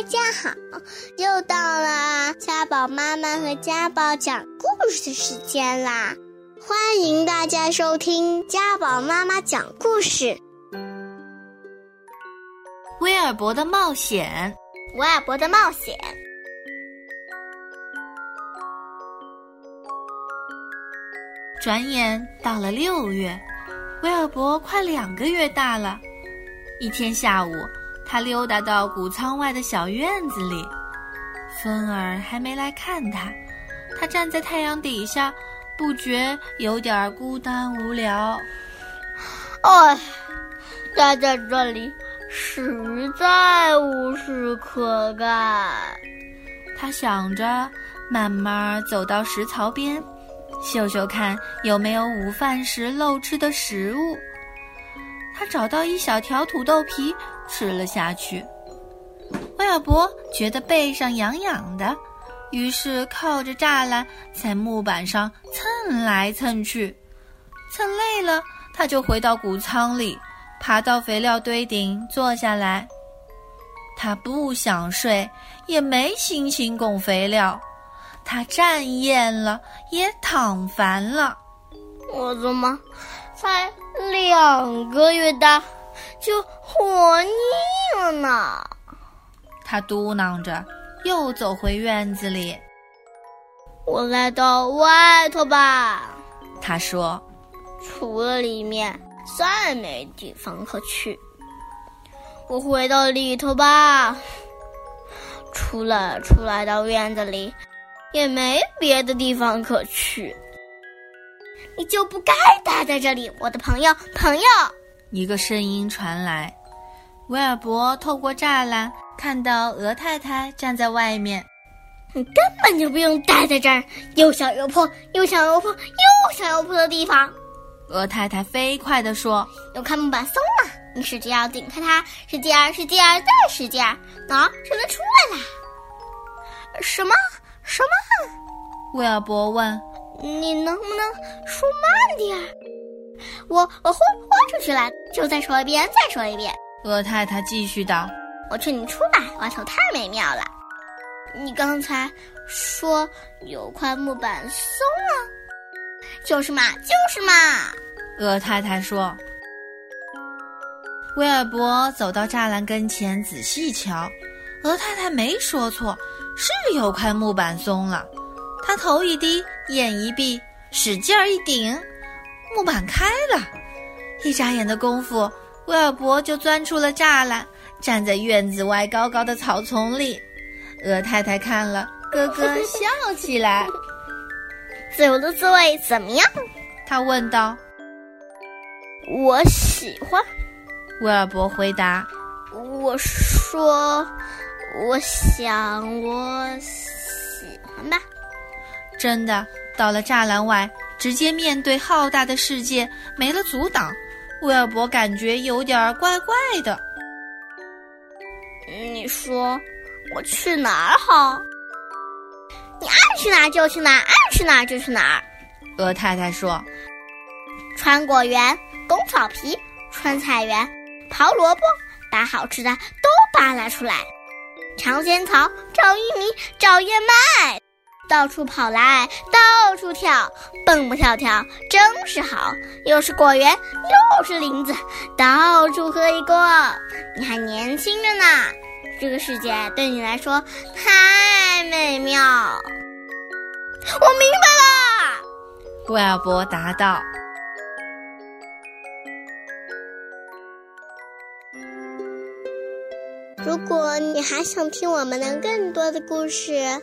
大家好，又到了家宝妈妈和家宝讲故事的时间啦！欢迎大家收听家宝妈妈讲故事。威尔伯的冒险，威尔伯的冒险。转眼到了六月，威尔伯快两个月大了。一天下午。他溜达到谷仓外的小院子里，风儿还没来看他。他站在太阳底下，不觉有点孤单无聊。哎，待在这里实在无事可干。他想着，慢慢走到食槽边，嗅嗅看有没有午饭时漏吃的食物。他找到一小条土豆皮。吃了下去，威尔伯觉得背上痒痒的，于是靠着栅栏在木板上蹭来蹭去，蹭累了，他就回到谷仓里，爬到肥料堆顶坐下来。他不想睡，也没心情拱肥料，他站厌了，也躺烦了。我怎么才两个月大？就活腻了呢，他嘟囔着，又走回院子里。我来到外头吧，他说。除了里面，再没地方可去。我回到里头吧，除了出来到院子里，也没别的地方可去。你就不该待在这里，我的朋友，朋友。一个声音传来，威尔伯透过栅栏看到鹅太太站在外面。你根本就不用待在这儿，又小又破，又小又破，又小又破的地方。鹅太太飞快地说：“有看木板松了，你使劲要顶开它，使劲儿，使劲儿，再使劲儿，啊，就能出来啦。”什么？什么？威尔伯问：“你能不能说慢点儿？”我我豁豁出去了，就再说一遍，再说一遍。鹅太太继续道：“我劝你出来，外头太美妙了。你刚才说有块木板松了，就是嘛，就是嘛。”鹅太太说。威尔伯走到栅栏跟前，仔细瞧，鹅太太没说错，是有块木板松了。他头一低，眼一闭，使劲儿一顶。木板开了，一眨眼的功夫，威尔伯就钻出了栅栏，站在院子外高高的草丛里。鹅太太看了，咯咯 笑起来。自由的滋味怎么样？他问道。我喜欢。威尔伯回答。我说，我想，我喜欢吧。真的，到了栅栏外。直接面对浩大的世界，没了阻挡，威尔伯感觉有点怪怪的。你说我去哪儿好？你爱去哪儿就去哪儿，爱去哪儿就去哪儿。鹅太太说：“穿果园，拱草皮，穿菜园，刨萝卜，把好吃的都扒拉出来，尝仙草，找玉米，找燕麦。”到处跑来，到处跳，蹦蹦跳跳，真是好。又是果园，又是林子，到处可以过。你还年轻着呢，这个世界对你来说太美妙。我明白了，威尔伯答道。如果你还想听我们的更多的故事。